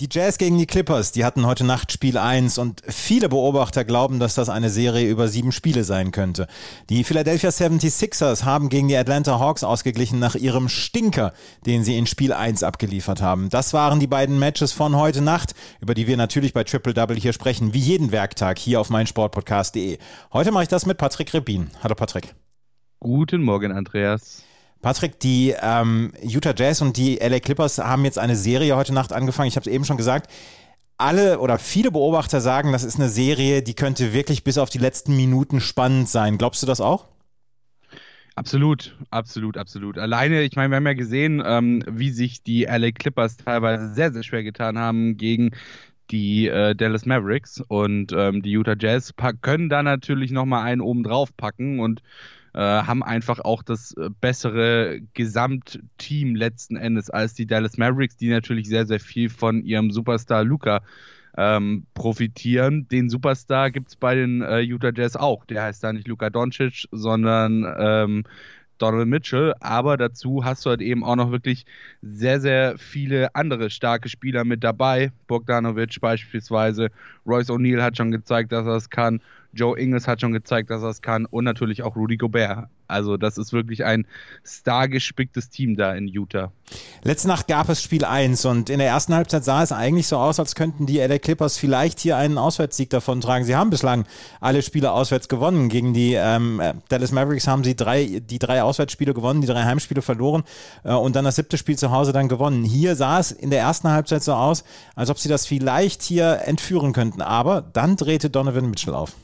Die Jazz gegen die Clippers, die hatten heute Nacht Spiel 1 und viele Beobachter glauben, dass das eine Serie über sieben Spiele sein könnte. Die Philadelphia 76ers haben gegen die Atlanta Hawks ausgeglichen nach ihrem Stinker, den sie in Spiel 1 abgeliefert haben. Das waren die beiden Matches von heute Nacht, über die wir natürlich bei Triple Double hier sprechen, wie jeden Werktag hier auf meinsportpodcast.de. Heute mache ich das mit Patrick Rebin. Hallo Patrick. Guten Morgen, Andreas. Patrick, die ähm, Utah Jazz und die LA Clippers haben jetzt eine Serie heute Nacht angefangen. Ich habe es eben schon gesagt. Alle oder viele Beobachter sagen, das ist eine Serie, die könnte wirklich bis auf die letzten Minuten spannend sein. Glaubst du das auch? Absolut, absolut, absolut. Alleine, ich meine, wir haben ja gesehen, ähm, wie sich die LA Clippers teilweise sehr, sehr schwer getan haben gegen die äh, Dallas Mavericks und ähm, die Utah Jazz können da natürlich nochmal einen oben drauf packen und äh, haben einfach auch das äh, bessere Gesamtteam letzten Endes als die Dallas Mavericks, die natürlich sehr, sehr viel von ihrem Superstar Luca ähm, profitieren. Den Superstar gibt es bei den äh, Utah Jazz auch. Der heißt da nicht Luka Doncic, sondern ähm, Donovan Mitchell, aber dazu hast du halt eben auch noch wirklich sehr, sehr viele andere starke Spieler mit dabei. Bogdanovic beispielsweise, Royce O'Neill hat schon gezeigt, dass er es kann. Joe Ingles hat schon gezeigt, dass er es kann und natürlich auch Rudy Gobert. Also das ist wirklich ein stargespicktes Team da in Utah. Letzte Nacht gab es Spiel 1 und in der ersten Halbzeit sah es eigentlich so aus, als könnten die LA Clippers vielleicht hier einen Auswärtssieg davon tragen. Sie haben bislang alle Spiele auswärts gewonnen. Gegen die ähm, Dallas Mavericks haben sie drei, die drei Auswärtsspiele gewonnen, die drei Heimspiele verloren äh, und dann das siebte Spiel zu Hause dann gewonnen. Hier sah es in der ersten Halbzeit so aus, als ob sie das vielleicht hier entführen könnten. Aber dann drehte Donovan Mitchell auf.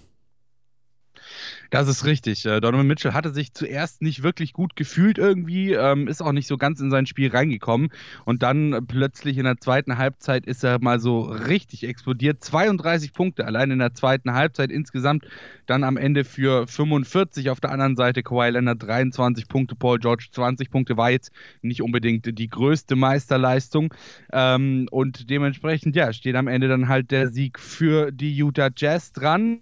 Das ist richtig. Äh, Donovan Mitchell hatte sich zuerst nicht wirklich gut gefühlt irgendwie, ähm, ist auch nicht so ganz in sein Spiel reingekommen. Und dann plötzlich in der zweiten Halbzeit ist er mal so richtig explodiert. 32 Punkte allein in der zweiten Halbzeit insgesamt. Dann am Ende für 45 auf der anderen Seite Kawhi Leonard 23 Punkte, Paul George 20 Punkte. War jetzt nicht unbedingt die größte Meisterleistung. Ähm, und dementsprechend, ja, steht am Ende dann halt der Sieg für die Utah Jazz dran.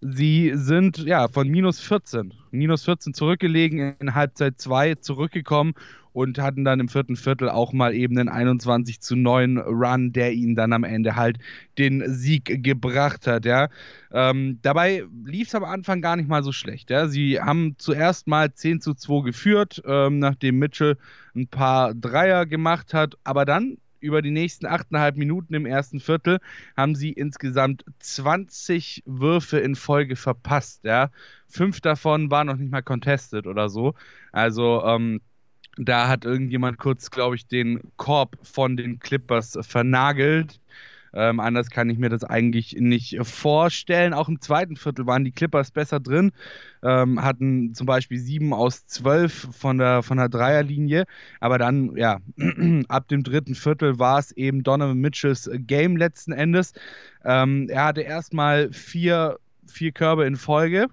Sie sind ja von minus 14, minus 14 zurückgelegen, in Halbzeit 2 zurückgekommen und hatten dann im vierten Viertel auch mal eben einen 21 zu 9 Run, der ihnen dann am Ende halt den Sieg gebracht hat. Ja. Ähm, dabei lief es am Anfang gar nicht mal so schlecht. Ja. Sie haben zuerst mal 10 zu 2 geführt, ähm, nachdem Mitchell ein paar Dreier gemacht hat, aber dann über die nächsten achteinhalb Minuten im ersten Viertel haben sie insgesamt 20 Würfe in Folge verpasst. Ja? Fünf davon waren noch nicht mal contested oder so. Also ähm, da hat irgendjemand kurz, glaube ich, den Korb von den Clippers vernagelt. Ähm, anders kann ich mir das eigentlich nicht vorstellen. Auch im zweiten Viertel waren die Clippers besser drin, ähm, hatten zum Beispiel sieben aus zwölf von der, von der Dreierlinie. Aber dann, ja, ab dem dritten Viertel war es eben Donovan Mitchells Game letzten Endes. Ähm, er hatte erstmal vier, vier Körbe in Folge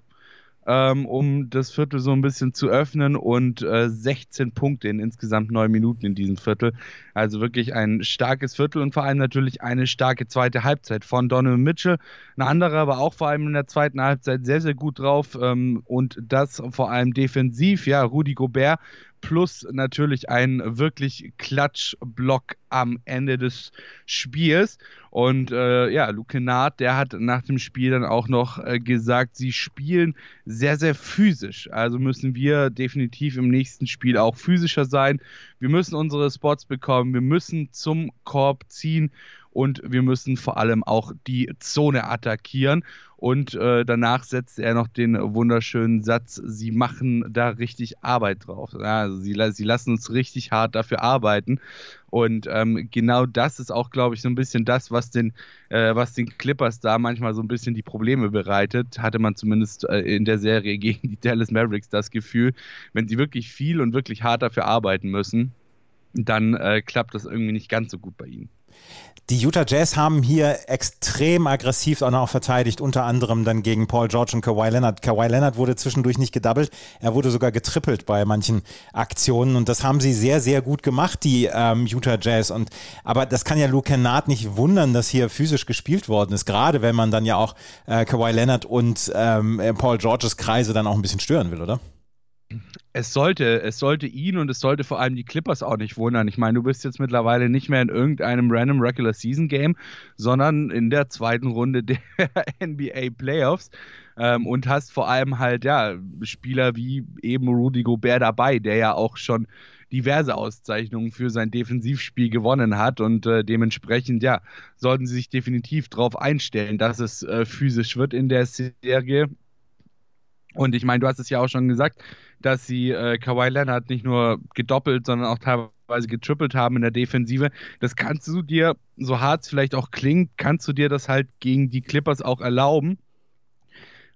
ähm, um das Viertel so ein bisschen zu öffnen und äh, 16 Punkte in insgesamt neun Minuten in diesem Viertel. Also wirklich ein starkes Viertel und vor allem natürlich eine starke zweite Halbzeit von Donovan Mitchell. Ein anderer war auch vor allem in der zweiten Halbzeit sehr, sehr gut drauf ähm, und das vor allem defensiv. Ja, Rudi Gobert plus natürlich ein wirklich Klatschblock am Ende des Spiels. Und äh, ja, Luke Naht, der hat nach dem Spiel dann auch noch äh, gesagt, sie spielen sehr, sehr physisch. Also müssen wir definitiv im nächsten Spiel auch physischer sein. Wir müssen unsere Spots bekommen, wir müssen zum Korb ziehen und wir müssen vor allem auch die Zone attackieren. Und äh, danach setzt er noch den wunderschönen Satz, sie machen da richtig Arbeit drauf. Ja, also sie, sie lassen uns richtig hart dafür arbeiten. Und ähm, genau das ist auch, glaube ich, so ein bisschen das, was den, äh, was den Clippers da manchmal so ein bisschen die Probleme bereitet. Hatte man zumindest äh, in der Serie gegen die Dallas Mavericks das Gefühl, wenn sie wirklich viel und wirklich hart dafür arbeiten müssen, dann äh, klappt das irgendwie nicht ganz so gut bei ihnen. Die Utah Jazz haben hier extrem aggressiv auch noch verteidigt, unter anderem dann gegen Paul George und Kawhi Leonard. Kawhi Leonard wurde zwischendurch nicht gedoubled, er wurde sogar getrippelt bei manchen Aktionen und das haben sie sehr, sehr gut gemacht, die ähm, Utah Jazz. Und, aber das kann ja Luke Kennard nicht wundern, dass hier physisch gespielt worden ist, gerade wenn man dann ja auch äh, Kawhi Leonard und ähm, Paul Georges Kreise dann auch ein bisschen stören will, oder? Es sollte, es sollte ihn und es sollte vor allem die Clippers auch nicht wundern. Ich meine, du bist jetzt mittlerweile nicht mehr in irgendeinem random Regular Season Game, sondern in der zweiten Runde der NBA Playoffs ähm, und hast vor allem halt ja Spieler wie eben Rudy Gobert dabei, der ja auch schon diverse Auszeichnungen für sein Defensivspiel gewonnen hat und äh, dementsprechend ja sollten sie sich definitiv darauf einstellen, dass es äh, physisch wird in der Serie. Und ich meine, du hast es ja auch schon gesagt, dass sie äh, Kawhi Leonard nicht nur gedoppelt, sondern auch teilweise getrippelt haben in der Defensive. Das kannst du dir, so hart es vielleicht auch klingt, kannst du dir das halt gegen die Clippers auch erlauben,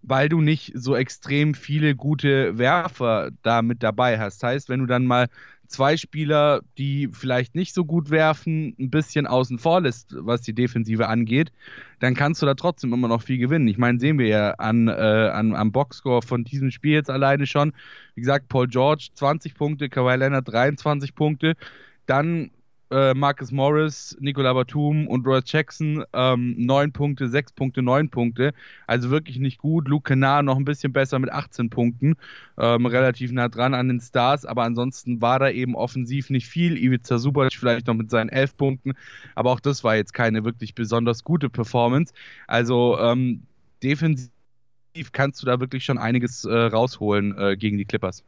weil du nicht so extrem viele gute Werfer da mit dabei hast. Das heißt, wenn du dann mal zwei Spieler, die vielleicht nicht so gut werfen, ein bisschen außen vor lässt, was die Defensive angeht, dann kannst du da trotzdem immer noch viel gewinnen. Ich meine, sehen wir ja an, äh, an, am Boxscore von diesem Spiel jetzt alleine schon. Wie gesagt, Paul George 20 Punkte, Kawhi Leonard 23 Punkte. Dann äh, Marcus Morris, Nicola Batum und Roy Jackson ähm, 9 Punkte, 6 Punkte, 9 Punkte. Also wirklich nicht gut. Luke Kennard noch ein bisschen besser mit 18 Punkten. Ähm, relativ nah dran an den Stars, aber ansonsten war da eben offensiv nicht viel. Ivica Subac vielleicht noch mit seinen 11 Punkten, aber auch das war jetzt keine wirklich besonders gute Performance. Also ähm, defensiv kannst du da wirklich schon einiges äh, rausholen äh, gegen die Clippers.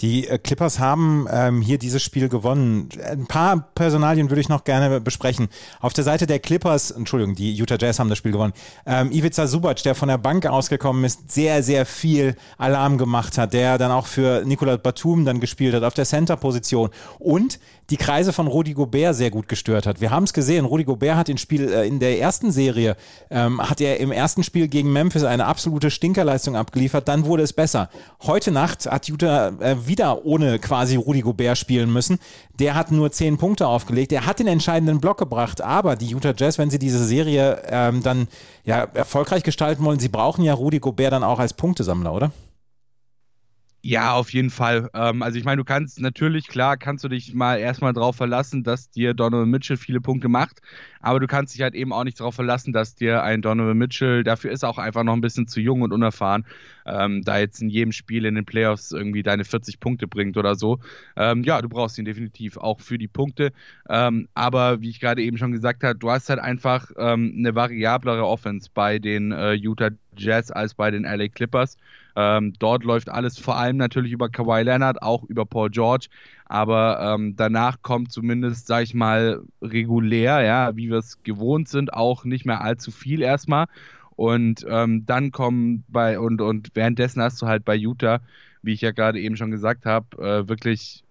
Die äh, Clippers haben ähm, hier dieses Spiel gewonnen. Ein paar Personalien würde ich noch gerne besprechen. Auf der Seite der Clippers, Entschuldigung, die Utah Jazz haben das Spiel gewonnen. Ähm, Ivica Subac, der von der Bank ausgekommen ist, sehr, sehr viel Alarm gemacht hat, der dann auch für Nikola Batum dann gespielt hat auf der Center-Position und die Kreise von Rudi Gobert sehr gut gestört hat. Wir haben es gesehen, Rudi Gobert hat den Spiel äh, in der ersten Serie, ähm, hat er im ersten Spiel gegen Memphis eine absolute Stinkerleistung abgeliefert, dann wurde es besser. Heute Nacht hat Utah äh, wieder ohne quasi Rudi Gobert spielen müssen. Der hat nur zehn Punkte aufgelegt. Er hat den entscheidenden Block gebracht, aber die Utah Jazz, wenn sie diese Serie ähm, dann ja, erfolgreich gestalten wollen, sie brauchen ja Rudi Gobert dann auch als Punktesammler, oder? Ja, auf jeden Fall. Ähm, also ich meine, du kannst natürlich, klar, kannst du dich mal erstmal darauf verlassen, dass dir Donovan Mitchell viele Punkte macht, aber du kannst dich halt eben auch nicht darauf verlassen, dass dir ein Donovan Mitchell, dafür ist auch einfach noch ein bisschen zu jung und unerfahren, ähm, da jetzt in jedem Spiel in den Playoffs irgendwie deine 40 Punkte bringt oder so. Ähm, ja, du brauchst ihn definitiv auch für die Punkte, ähm, aber wie ich gerade eben schon gesagt habe, du hast halt einfach ähm, eine variablere Offense bei den äh, Utah Jazz als bei den LA Clippers. Ähm, dort läuft alles vor allem natürlich über Kawhi Leonard, auch über Paul George. Aber ähm, danach kommt zumindest, sag ich mal, regulär, ja, wie wir es gewohnt sind, auch nicht mehr allzu viel erstmal. Und ähm, dann kommen bei, und, und währenddessen hast du halt bei Utah, wie ich ja gerade eben schon gesagt habe, äh, wirklich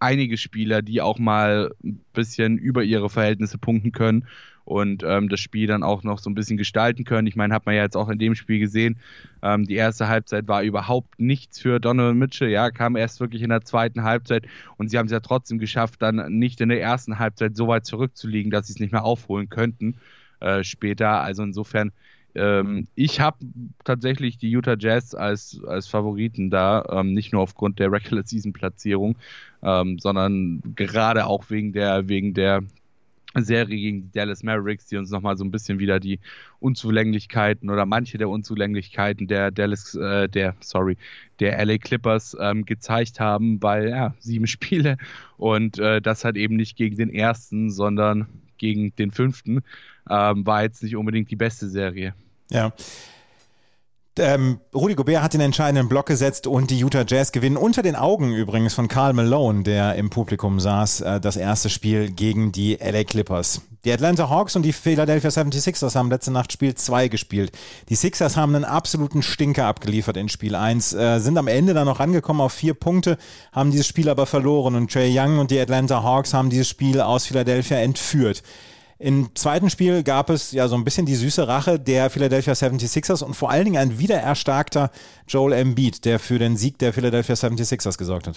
einige Spieler, die auch mal ein bisschen über ihre Verhältnisse punkten können und ähm, das Spiel dann auch noch so ein bisschen gestalten können. Ich meine, hat man ja jetzt auch in dem Spiel gesehen, ähm, die erste Halbzeit war überhaupt nichts für Donovan Mitchell, ja, kam erst wirklich in der zweiten Halbzeit und sie haben es ja trotzdem geschafft, dann nicht in der ersten Halbzeit so weit zurückzuliegen, dass sie es nicht mehr aufholen könnten äh, später. Also insofern, ähm, ich habe tatsächlich die Utah Jazz als, als Favoriten da, ähm, nicht nur aufgrund der Regular Season Platzierung, ähm, sondern gerade auch wegen der, wegen der Serie gegen die Dallas Mavericks, die uns nochmal so ein bisschen wieder die Unzulänglichkeiten oder manche der Unzulänglichkeiten der Dallas, äh, der, sorry, der LA Clippers ähm, gezeigt haben, weil ja, sieben Spiele und äh, das halt eben nicht gegen den ersten, sondern gegen den fünften, ähm, war jetzt nicht unbedingt die beste Serie. Ja. Ähm, Rudi Gobert hat den entscheidenden Block gesetzt und die Utah Jazz gewinnen unter den Augen übrigens von Karl Malone, der im Publikum saß, äh, das erste Spiel gegen die LA Clippers. Die Atlanta Hawks und die Philadelphia 76ers haben letzte Nacht Spiel 2 gespielt. Die Sixers haben einen absoluten Stinker abgeliefert in Spiel 1, äh, sind am Ende dann noch rangekommen auf vier Punkte, haben dieses Spiel aber verloren und Trey Young und die Atlanta Hawks haben dieses Spiel aus Philadelphia entführt. Im zweiten Spiel gab es ja so ein bisschen die süße Rache der Philadelphia 76ers und vor allen Dingen ein wiedererstarkter Joel Embiid, der für den Sieg der Philadelphia 76ers gesorgt hat.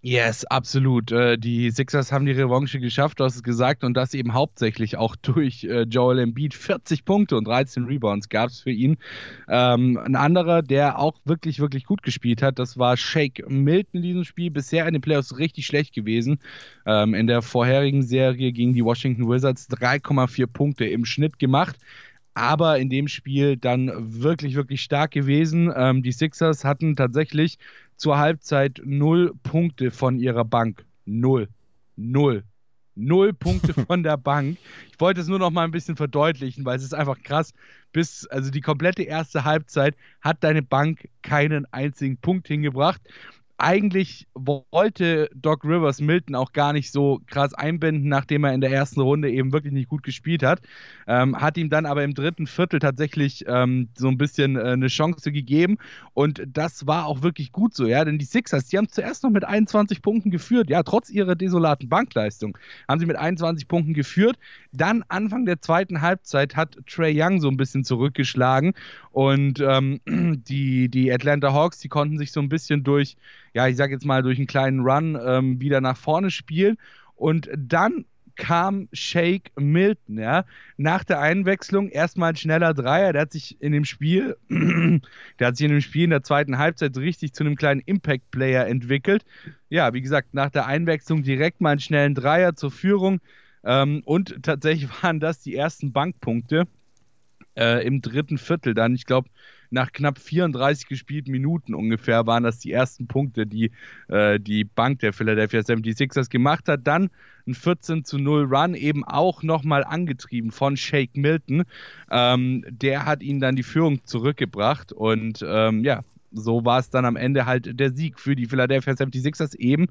Yes, absolut. Äh, die Sixers haben die Revanche geschafft, du hast es gesagt, und das eben hauptsächlich auch durch äh, Joel Embiid. 40 Punkte und 13 Rebounds gab es für ihn. Ähm, ein anderer, der auch wirklich, wirklich gut gespielt hat, das war Shake Milton in diesem Spiel. Bisher in den Playoffs richtig schlecht gewesen. Ähm, in der vorherigen Serie gegen die Washington Wizards 3,4 Punkte im Schnitt gemacht aber in dem Spiel dann wirklich, wirklich stark gewesen. Ähm, die Sixers hatten tatsächlich zur Halbzeit null Punkte von ihrer Bank. Null. Null. Null Punkte von der Bank. Ich wollte es nur noch mal ein bisschen verdeutlichen, weil es ist einfach krass. Bis, also die komplette erste Halbzeit hat deine Bank keinen einzigen Punkt hingebracht eigentlich wollte Doc Rivers Milton auch gar nicht so krass einbinden, nachdem er in der ersten Runde eben wirklich nicht gut gespielt hat. Ähm, hat ihm dann aber im dritten Viertel tatsächlich ähm, so ein bisschen äh, eine Chance gegeben. Und das war auch wirklich gut so, ja. Denn die Sixers, die haben zuerst noch mit 21 Punkten geführt, ja, trotz ihrer desolaten Bankleistung, haben sie mit 21 Punkten geführt. Dann Anfang der zweiten Halbzeit hat Trey Young so ein bisschen zurückgeschlagen. Und ähm, die, die Atlanta Hawks, die konnten sich so ein bisschen durch ja, ich sag jetzt mal, durch einen kleinen Run ähm, wieder nach vorne spielen. Und dann kam Shake Milton, ja, nach der Einwechslung erstmal ein schneller Dreier, der hat sich in dem Spiel, der hat sich in dem Spiel in der zweiten Halbzeit richtig zu einem kleinen Impact-Player entwickelt. Ja, wie gesagt, nach der Einwechslung direkt mal einen schnellen Dreier zur Führung ähm, und tatsächlich waren das die ersten Bankpunkte äh, im dritten Viertel dann. Ich glaube, nach knapp 34 gespielten Minuten ungefähr waren das die ersten Punkte, die äh, die Bank der Philadelphia 76ers gemacht hat. Dann ein 14 zu 0 Run, eben auch nochmal angetrieben von Shake Milton. Ähm, der hat ihnen dann die Führung zurückgebracht und ähm, ja, so war es dann am Ende halt der Sieg für die Philadelphia 76ers eben,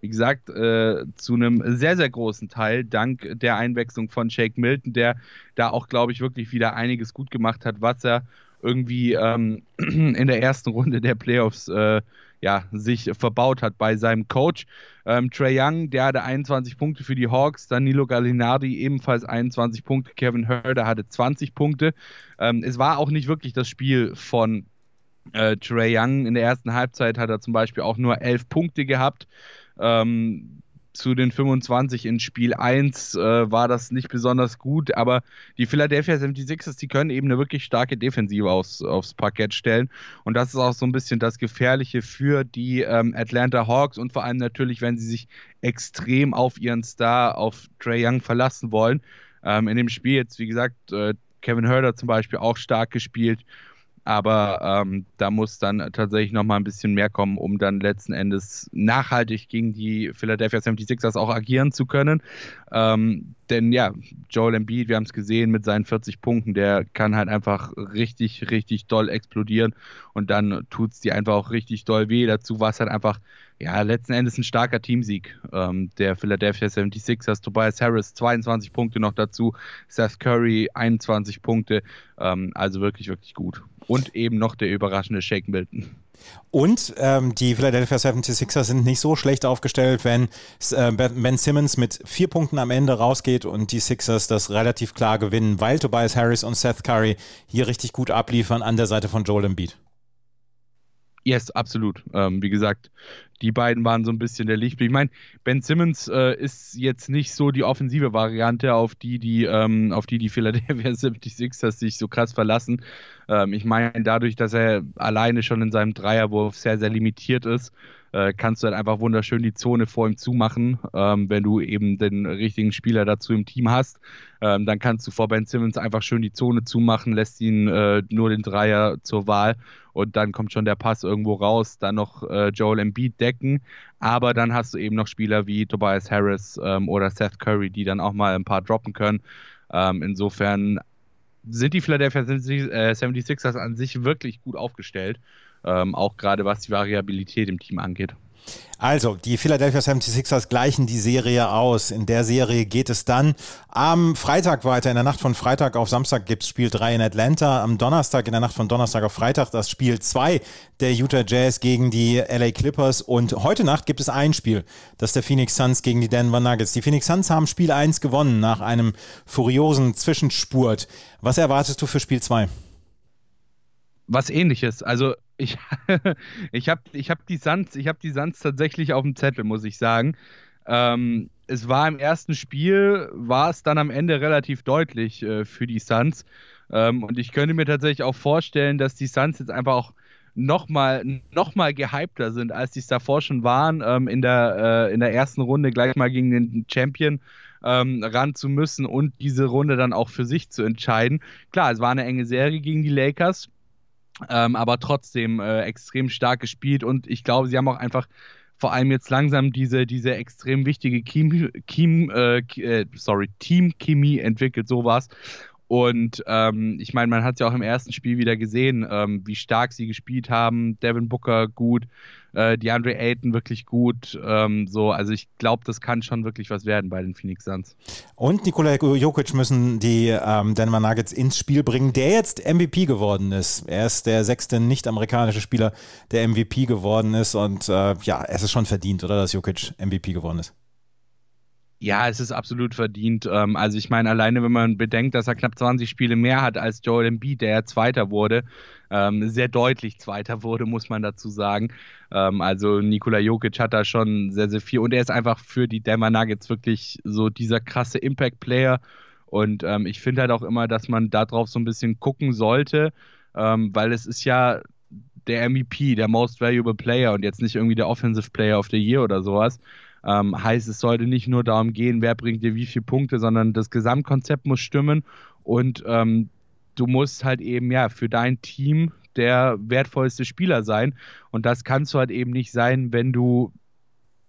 wie gesagt, äh, zu einem sehr, sehr großen Teil dank der Einwechslung von Shake Milton, der da auch, glaube ich, wirklich wieder einiges gut gemacht hat, was er irgendwie ähm, in der ersten Runde der Playoffs äh, ja, sich verbaut hat bei seinem Coach. Ähm, Trey Young, der hatte 21 Punkte für die Hawks, Danilo Gallinardi ebenfalls 21 Punkte, Kevin Herder hatte 20 Punkte. Ähm, es war auch nicht wirklich das Spiel von äh, Trey Young. In der ersten Halbzeit hat er zum Beispiel auch nur 11 Punkte gehabt. Ähm, zu den 25 in Spiel 1 äh, war das nicht besonders gut, aber die Philadelphia 76ers, die können eben eine wirklich starke Defensive aufs, aufs Parkett stellen und das ist auch so ein bisschen das Gefährliche für die ähm, Atlanta Hawks und vor allem natürlich, wenn sie sich extrem auf ihren Star, auf Trey Young verlassen wollen. Ähm, in dem Spiel jetzt, wie gesagt, äh, Kevin Herder zum Beispiel auch stark gespielt aber ähm, da muss dann tatsächlich noch mal ein bisschen mehr kommen, um dann letzten Endes nachhaltig gegen die Philadelphia 76ers auch agieren zu können. Ähm, denn ja, Joel Embiid, wir haben es gesehen mit seinen 40 Punkten, der kann halt einfach richtig, richtig doll explodieren und dann tut es dir einfach auch richtig doll weh. Dazu war es halt einfach, ja, letzten Endes ein starker Teamsieg ähm, der Philadelphia 76ers. Tobias Harris 22 Punkte noch dazu, Seth Curry 21 Punkte, ähm, also wirklich, wirklich gut. Und eben noch der überraschende Shake Milton. Und ähm, die Philadelphia 76ers sind nicht so schlecht aufgestellt, wenn äh, Ben Simmons mit vier Punkten am Ende rausgeht und die Sixers das relativ klar gewinnen, weil Tobias Harris und Seth Curry hier richtig gut abliefern an der Seite von Joel Embiid. Yes, absolut. Ähm, wie gesagt, die beiden waren so ein bisschen der Lichtblick. Ich meine, Ben Simmons äh, ist jetzt nicht so die offensive Variante, auf die die, ähm, auf die, die Philadelphia 76ers sich so krass verlassen. Ähm, ich meine, dadurch, dass er alleine schon in seinem Dreierwurf sehr, sehr limitiert ist, äh, kannst du halt einfach wunderschön die Zone vor ihm zumachen, ähm, wenn du eben den richtigen Spieler dazu im Team hast. Ähm, dann kannst du vor Ben Simmons einfach schön die Zone zumachen, lässt ihn äh, nur den Dreier zur Wahl und dann kommt schon der Pass irgendwo raus, dann noch äh, Joel Embiid decken, aber dann hast du eben noch Spieler wie Tobias Harris ähm, oder Seth Curry, die dann auch mal ein paar droppen können. Ähm, insofern sind die Philadelphia 76ers äh, an sich wirklich gut aufgestellt ähm, auch gerade was die Variabilität im Team angeht. Also, die Philadelphia 76ers gleichen die Serie aus. In der Serie geht es dann am Freitag weiter. In der Nacht von Freitag auf Samstag gibt es Spiel 3 in Atlanta. Am Donnerstag, in der Nacht von Donnerstag auf Freitag, das Spiel 2 der Utah Jazz gegen die LA Clippers. Und heute Nacht gibt es ein Spiel, das der Phoenix Suns gegen die Denver Nuggets. Die Phoenix Suns haben Spiel 1 gewonnen nach einem furiosen Zwischenspurt. Was erwartest du für Spiel 2? was ähnliches. Also ich, ich habe ich hab die Suns, ich habe die Suns tatsächlich auf dem Zettel, muss ich sagen. Ähm, es war im ersten Spiel, war es dann am Ende relativ deutlich äh, für die Suns. Ähm, und ich könnte mir tatsächlich auch vorstellen, dass die Suns jetzt einfach auch nochmal noch mal gehypter sind, als die es davor schon waren, ähm, in, der, äh, in der ersten Runde gleich mal gegen den Champion ähm, ran zu müssen und diese Runde dann auch für sich zu entscheiden. Klar, es war eine enge Serie gegen die Lakers, ähm, aber trotzdem äh, extrem stark gespielt und ich glaube, sie haben auch einfach vor allem jetzt langsam diese, diese extrem wichtige Team, Team, äh, äh, sorry, Teamchemie entwickelt, sowas. Und ähm, ich meine, man hat es ja auch im ersten Spiel wieder gesehen, ähm, wie stark sie gespielt haben. Devin Booker gut, äh, DeAndre Ayton wirklich gut. Ähm, so, also ich glaube, das kann schon wirklich was werden bei den Phoenix Suns. Und Nikola Jokic müssen die ähm, Denver Nuggets ins Spiel bringen, der jetzt MVP geworden ist. Er ist der sechste nicht-amerikanische Spieler, der MVP geworden ist. Und äh, ja, es ist schon verdient, oder, dass Jokic MVP geworden ist. Ja, es ist absolut verdient. Ähm, also ich meine, alleine wenn man bedenkt, dass er knapp 20 Spiele mehr hat als Joel Embiid, der Zweiter wurde, ähm, sehr deutlich Zweiter wurde, muss man dazu sagen. Ähm, also Nikola Jokic hat da schon sehr, sehr viel und er ist einfach für die Denver Nuggets wirklich so dieser krasse Impact-Player und ich finde halt auch immer, dass man darauf so ein bisschen gucken sollte, weil es ist ja der MVP, der Most Valuable Player und jetzt nicht irgendwie der Offensive Player of the Year oder sowas. Ähm, heißt, es sollte nicht nur darum gehen, wer bringt dir wie viele Punkte, sondern das Gesamtkonzept muss stimmen und ähm, du musst halt eben ja für dein Team der wertvollste Spieler sein. Und das kannst du halt eben nicht sein, wenn du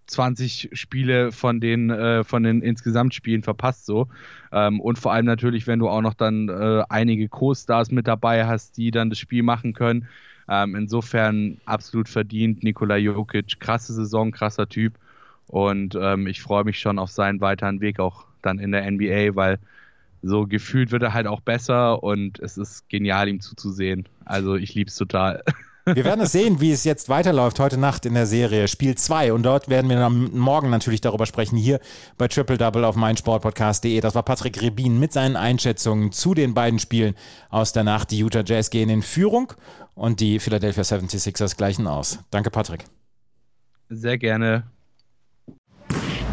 20 Spiele von den, äh, von den insgesamt Spielen verpasst so. Ähm, und vor allem natürlich, wenn du auch noch dann äh, einige Co-Stars mit dabei hast, die dann das Spiel machen können. Ähm, insofern absolut verdient. Nikola Jokic, krasse Saison, krasser Typ. Und ähm, ich freue mich schon auf seinen weiteren Weg auch dann in der NBA, weil so gefühlt wird er halt auch besser und es ist genial, ihm zuzusehen. Also ich liebe es total. Wir werden es sehen, wie es jetzt weiterläuft heute Nacht in der Serie Spiel 2. Und dort werden wir dann morgen natürlich darüber sprechen, hier bei Triple Double auf meinsportpodcast.de. Das war Patrick Rebin mit seinen Einschätzungen zu den beiden Spielen aus der Nacht. Die Utah Jazz gehen in Führung und die Philadelphia 76ers gleichen aus. Danke, Patrick. Sehr gerne.